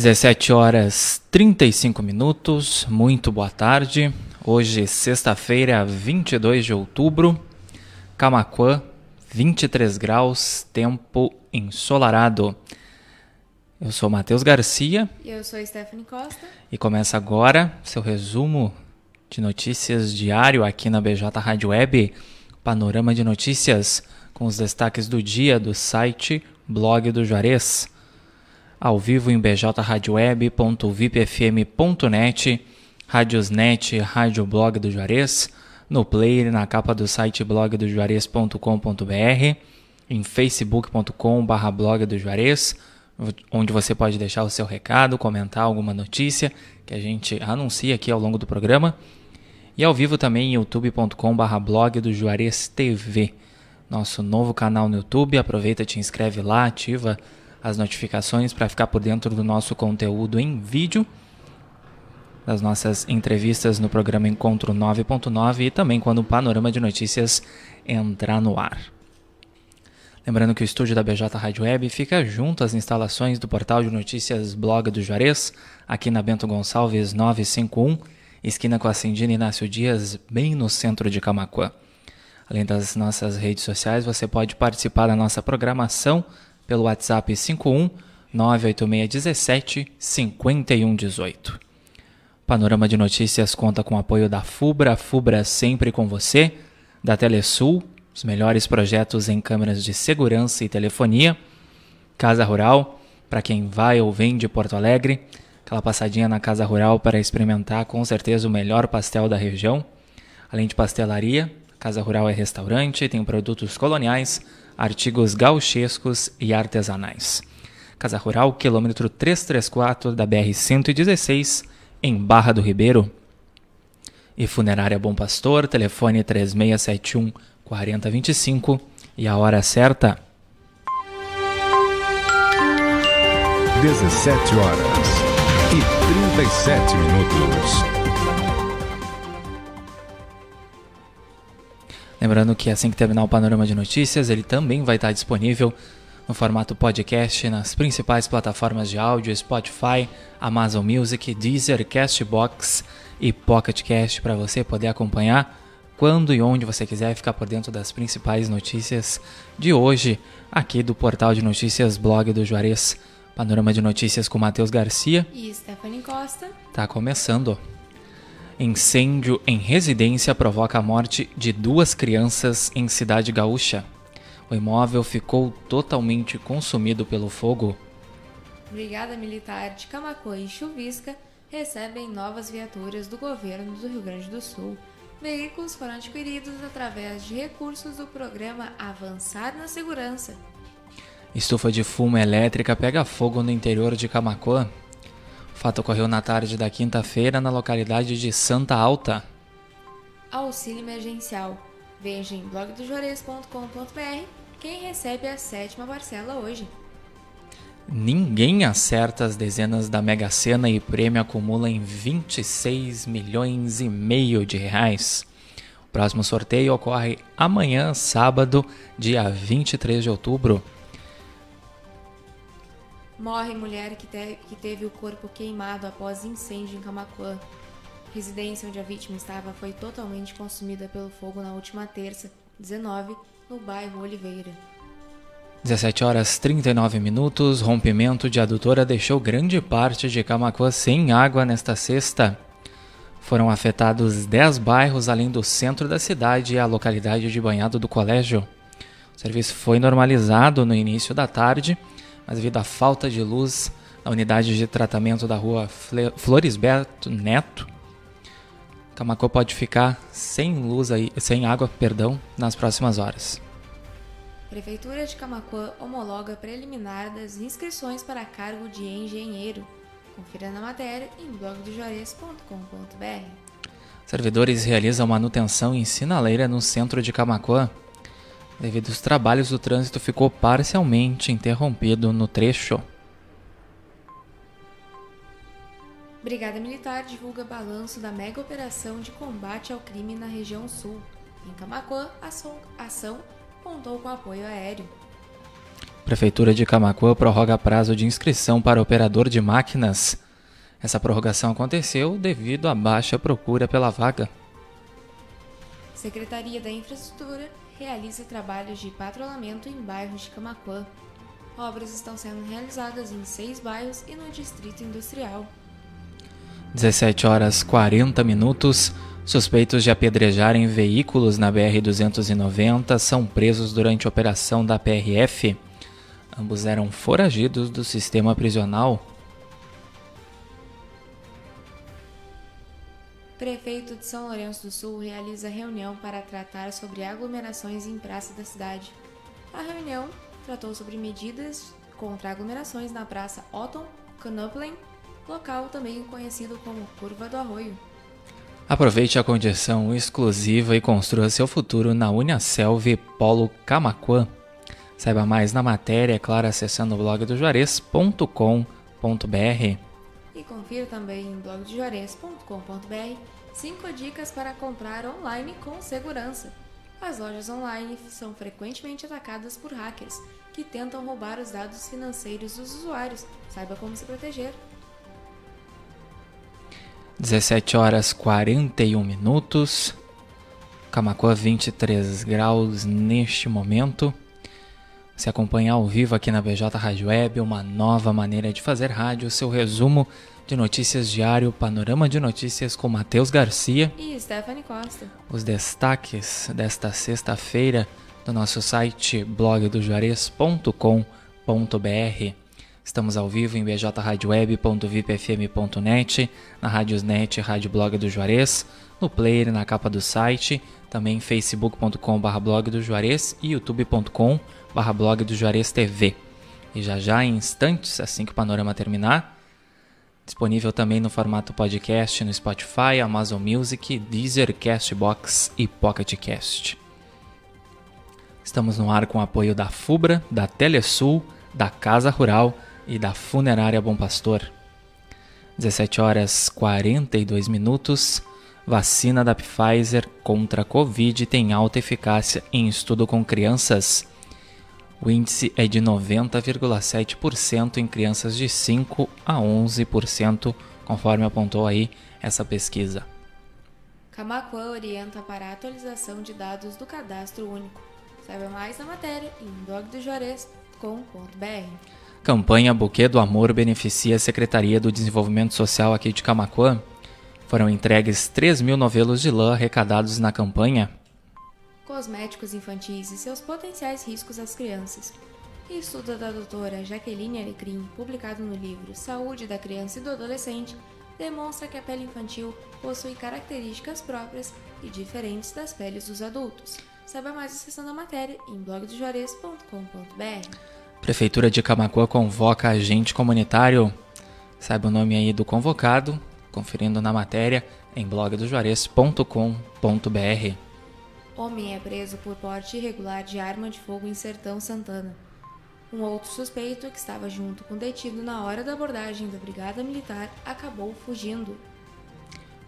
17 horas 35 minutos, muito boa tarde. Hoje, sexta-feira, 22 de outubro, Camaquã, 23 graus, tempo ensolarado. Eu sou Matheus Garcia. E eu sou Stephanie Costa. E começa agora seu resumo de notícias diário aqui na BJ Rádio Web. Panorama de notícias com os destaques do dia do site Blog do Juarez ao vivo em bjradioweb.vipfm.net, Radiosnet, Rádio Blog do Juarez, no player na capa do site blogdojuarez.com.br, em facebook.com.br blog do Juarez, onde você pode deixar o seu recado, comentar alguma notícia que a gente anuncia aqui ao longo do programa, e ao vivo também em youtube.com.br blog do Juarez TV, nosso novo canal no YouTube. Aproveita, te inscreve lá, ativa as notificações para ficar por dentro do nosso conteúdo em vídeo, das nossas entrevistas no programa Encontro 9.9 e também quando o Panorama de Notícias entrar no ar. Lembrando que o estúdio da BJ Rádio Web fica junto às instalações do portal de notícias Blog do Juarez, aqui na Bento Gonçalves 951, esquina com a Cindina Inácio Dias, bem no centro de Camacuã. Além das nossas redes sociais, você pode participar da nossa programação pelo WhatsApp 51 98617 5118. Panorama de Notícias conta com o apoio da FUBRA, FUBRA sempre com você, da Telesul, os melhores projetos em câmeras de segurança e telefonia, Casa Rural, para quem vai ou vem de Porto Alegre, aquela passadinha na Casa Rural para experimentar com certeza o melhor pastel da região, além de pastelaria, Casa Rural é restaurante, tem produtos coloniais, artigos gauchescos e artesanais. Casa Rural, quilômetro 334 da BR-116, em Barra do Ribeiro. E Funerária Bom Pastor, telefone 3671 4025 e a hora certa. 17 horas e 37 minutos. Lembrando que assim que terminar o panorama de notícias, ele também vai estar disponível no formato podcast nas principais plataformas de áudio, Spotify, Amazon Music, Deezer, Castbox e Pocket Cast para você poder acompanhar quando e onde você quiser ficar por dentro das principais notícias de hoje aqui do portal de notícias blog do Juarez. Panorama de notícias com Matheus Garcia e Stephanie Costa. Tá começando. Incêndio em residência provoca a morte de duas crianças em Cidade Gaúcha. O imóvel ficou totalmente consumido pelo fogo. Brigada Militar de Camacuã e Chuvisca recebem novas viaturas do governo do Rio Grande do Sul. Veículos foram adquiridos através de recursos do programa Avançar na Segurança. Estufa de fumo elétrica pega fogo no interior de Camacuã. O fato ocorreu na tarde da quinta-feira na localidade de Santa Alta. Auxílio emergencial. Veja em blogdojores.com.br quem recebe a sétima parcela hoje. Ninguém acerta as dezenas da Mega Sena e o prêmio acumula em 26 milhões e meio de reais. O próximo sorteio ocorre amanhã, sábado, dia 23 de outubro. Morre mulher que, te que teve o corpo queimado após incêndio em Camacuã. Residência onde a vítima estava foi totalmente consumida pelo fogo na última terça, 19, no bairro Oliveira. 17 horas 39 minutos, rompimento de adutora deixou grande parte de Camacuã sem água nesta sexta. Foram afetados 10 bairros além do centro da cidade e a localidade de Banhado do Colégio. O serviço foi normalizado no início da tarde mas devido à falta de luz na unidade de tratamento da rua Floresberto Neto, Camacô pode ficar sem luz aí, sem água, perdão, nas próximas horas. Prefeitura de Camacuã homologa preliminar das inscrições para cargo de engenheiro. Confira na matéria em blogdojores.com.br. Servidores realizam manutenção em sinaleira no centro de Camacuã. Devido aos trabalhos, o trânsito ficou parcialmente interrompido no trecho. Brigada Militar divulga balanço da mega operação de combate ao crime na região sul. Em Camacuã, a ação contou com apoio aéreo. Prefeitura de Camacuã prorroga prazo de inscrição para operador de máquinas. Essa prorrogação aconteceu devido à baixa procura pela vaga. Secretaria da Infraestrutura realiza trabalhos de patrulhamento em bairros de Camacuã. Obras estão sendo realizadas em seis bairros e no Distrito Industrial. 17 horas 40 minutos. Suspeitos de apedrejarem veículos na BR-290 são presos durante a operação da PRF. Ambos eram foragidos do sistema prisional. Prefeito de São Lourenço do Sul realiza reunião para tratar sobre aglomerações em praça da cidade. A reunião tratou sobre medidas contra aglomerações na praça Otton Knoplen, local também conhecido como Curva do Arroio. Aproveite a condição exclusiva e construa seu futuro na Uniaselv Polo Camaquã. Saiba mais na matéria, é claro, acessando o blog do Juarez.com.br. Confira também em blogdojuarez.com.br 5 dicas para comprar online com segurança. As lojas online são frequentemente atacadas por hackers que tentam roubar os dados financeiros dos usuários. Saiba como se proteger. 17 horas 41 minutos. Camacuã 23 graus neste momento. Se acompanhar ao vivo aqui na BJ Rádio Web, uma nova maneira de fazer rádio, seu resumo de notícias diário, panorama de notícias com Matheus Garcia e Stephanie Costa. Os destaques desta sexta-feira do nosso site blogdojuarez.com.br. Estamos ao vivo em bjradioweb.vipfm.net, na Radiosnet, Rádio Blog do Juarez, no player na capa do site, também facebook.com.br blog do Juarez e youtube.com.br barra blog do Juarez TV. E já já, em instantes, assim que o panorama terminar, disponível também no formato podcast no Spotify, Amazon Music, Deezer, Castbox e Pocket Cast. Estamos no ar com o apoio da FUBRA, da Telesul, da Casa Rural e da Funerária Bom Pastor. 17 horas 42 minutos. Vacina da Pfizer contra a Covid tem alta eficácia em estudo com crianças. O índice é de 90,7% em crianças de 5 a 11%, conforme apontou aí essa pesquisa. Camacuã orienta para a atualização de dados do cadastro único. Saiba mais na matéria em blogdojuarez.com.br. Campanha Buquê do Amor beneficia a Secretaria do Desenvolvimento Social aqui de Camacuã. Foram entregues 3 mil novelos de lã arrecadados na campanha cosméticos infantis e seus potenciais riscos às crianças. Estudo da doutora Jaqueline Alecrim, publicado no livro Saúde da Criança e do Adolescente, demonstra que a pele infantil possui características próprias e diferentes das peles dos adultos. Saiba mais acessando a matéria em blogdojuarez.com.br. Prefeitura de Camacuã convoca agente comunitário. Saiba o nome aí do convocado, conferindo na matéria em blogdojuarez.com.br. Homem é preso por porte irregular de arma de fogo em Sertão Santana. Um outro suspeito, que estava junto com o detido na hora da abordagem da Brigada Militar, acabou fugindo.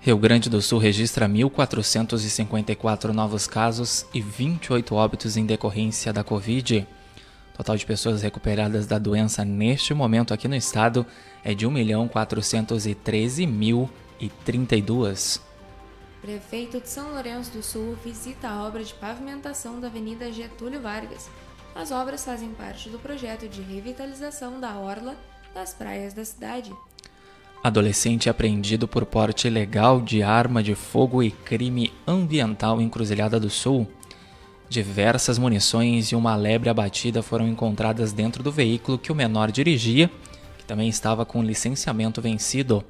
Rio Grande do Sul registra 1.454 novos casos e 28 óbitos em decorrência da Covid. O total de pessoas recuperadas da doença neste momento aqui no estado é de 1.413.032. Prefeito de São Lourenço do Sul visita a obra de pavimentação da Avenida Getúlio Vargas. As obras fazem parte do projeto de revitalização da orla das praias da cidade. Adolescente apreendido por porte ilegal de arma de fogo e crime ambiental em Cruzilhada do Sul. Diversas munições e uma lebre abatida foram encontradas dentro do veículo que o menor dirigia, que também estava com licenciamento vencido.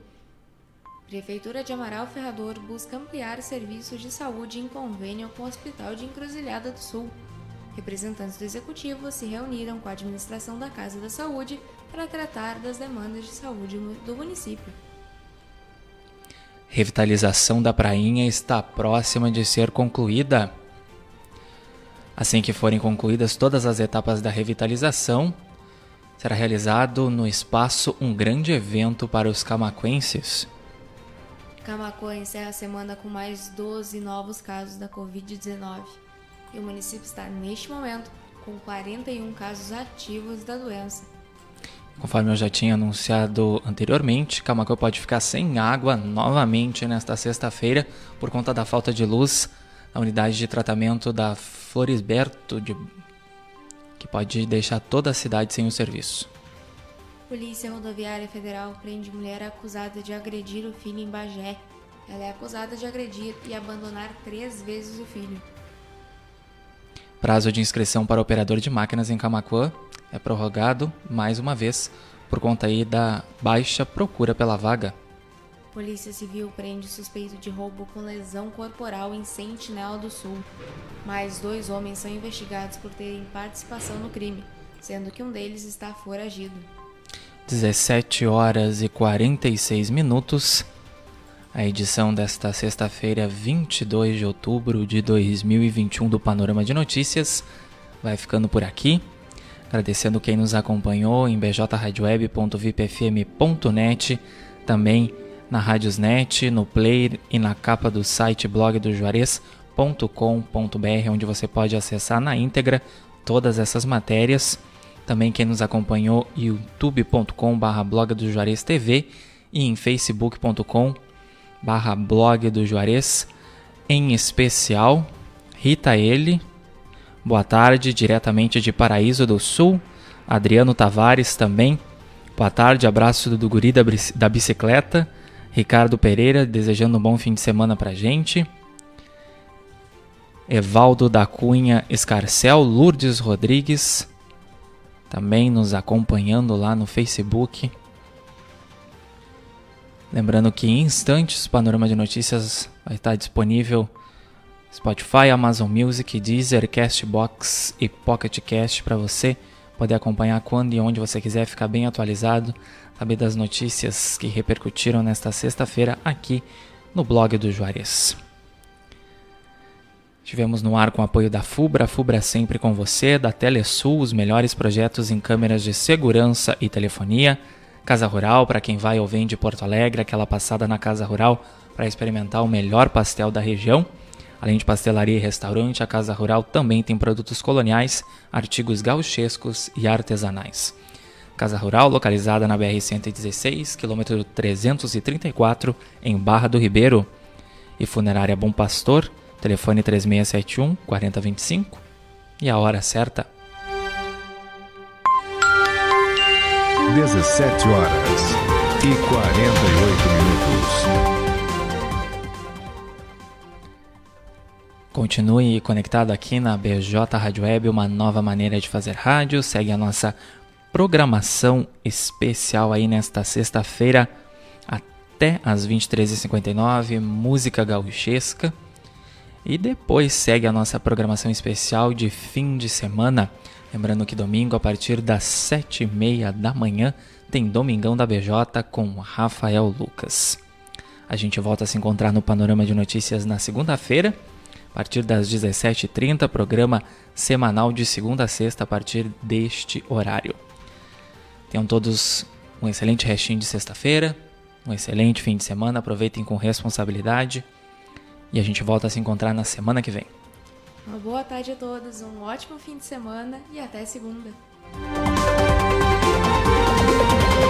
Prefeitura de Amaral Ferrador busca ampliar serviços de saúde em convênio com o Hospital de Encruzilhada do Sul. Representantes do Executivo se reuniram com a administração da Casa da Saúde para tratar das demandas de saúde do município. Revitalização da Prainha está próxima de ser concluída. Assim que forem concluídas todas as etapas da revitalização, será realizado no espaço um grande evento para os camaquenses. Camacuã encerra a semana com mais 12 novos casos da Covid-19 e o município está, neste momento, com 41 casos ativos da doença. Conforme eu já tinha anunciado anteriormente, Camacuã pode ficar sem água novamente nesta sexta-feira por conta da falta de luz na unidade de tratamento da Florisberto, de... que pode deixar toda a cidade sem o serviço. Polícia Rodoviária Federal prende mulher acusada de agredir o filho em Bagé. Ela é acusada de agredir e abandonar três vezes o filho. Prazo de inscrição para operador de máquinas em Camacuã é prorrogado mais uma vez por conta aí da baixa procura pela vaga. Polícia Civil prende suspeito de roubo com lesão corporal em Sentinela do Sul. Mais dois homens são investigados por terem participação no crime, sendo que um deles está foragido. 17 horas e 46 minutos. A edição desta sexta-feira, 22 de outubro de 2021 do Panorama de Notícias vai ficando por aqui. Agradecendo quem nos acompanhou em bjradioweb.vipfm.net, também na Radiosnet, no player e na capa do site blog do Juarez.com.br, onde você pode acessar na íntegra todas essas matérias. Também quem nos acompanhou youtube.com.br blog do Juarez TV e em facebook.com barra blog do Juarez, em especial Rita Ele, Boa tarde, diretamente de Paraíso do Sul. Adriano Tavares também. Boa tarde, abraço do guri da, da bicicleta. Ricardo Pereira, desejando um bom fim de semana pra gente. Evaldo da Cunha Escarcel, Lourdes Rodrigues, também nos acompanhando lá no Facebook. Lembrando que em instantes o Panorama de Notícias vai estar disponível Spotify, Amazon Music, Deezer, Castbox e Pocket Cast para você poder acompanhar quando e onde você quiser, ficar bem atualizado, saber das notícias que repercutiram nesta sexta-feira aqui no blog do Juarez. Tivemos no ar com o apoio da FUBRA, FUBRA sempre com você, da Telesul, os melhores projetos em câmeras de segurança e telefonia, Casa Rural, para quem vai ou vem de Porto Alegre, aquela passada na Casa Rural para experimentar o melhor pastel da região. Além de pastelaria e restaurante, a Casa Rural também tem produtos coloniais, artigos gauchescos e artesanais. Casa Rural, localizada na BR-116, quilômetro 334, em Barra do Ribeiro. E Funerária Bom Pastor, telefone 3671 4025 e a hora certa. 17 horas e 48 minutos. Continue conectado aqui na BJ Rádio Web, uma nova maneira de fazer rádio. Segue a nossa programação especial aí nesta sexta-feira até às 23h59, música gauchesca. E depois segue a nossa programação especial de fim de semana. Lembrando que domingo, a partir das 7h30 da manhã, tem Domingão da BJ com Rafael Lucas. A gente volta a se encontrar no Panorama de Notícias na segunda-feira a partir das 17h30, programa semanal de segunda a sexta a partir deste horário. Tenham todos um excelente restinho de sexta-feira, um excelente fim de semana, aproveitem com responsabilidade e a gente volta a se encontrar na semana que vem. Uma boa tarde a todos, um ótimo fim de semana e até segunda.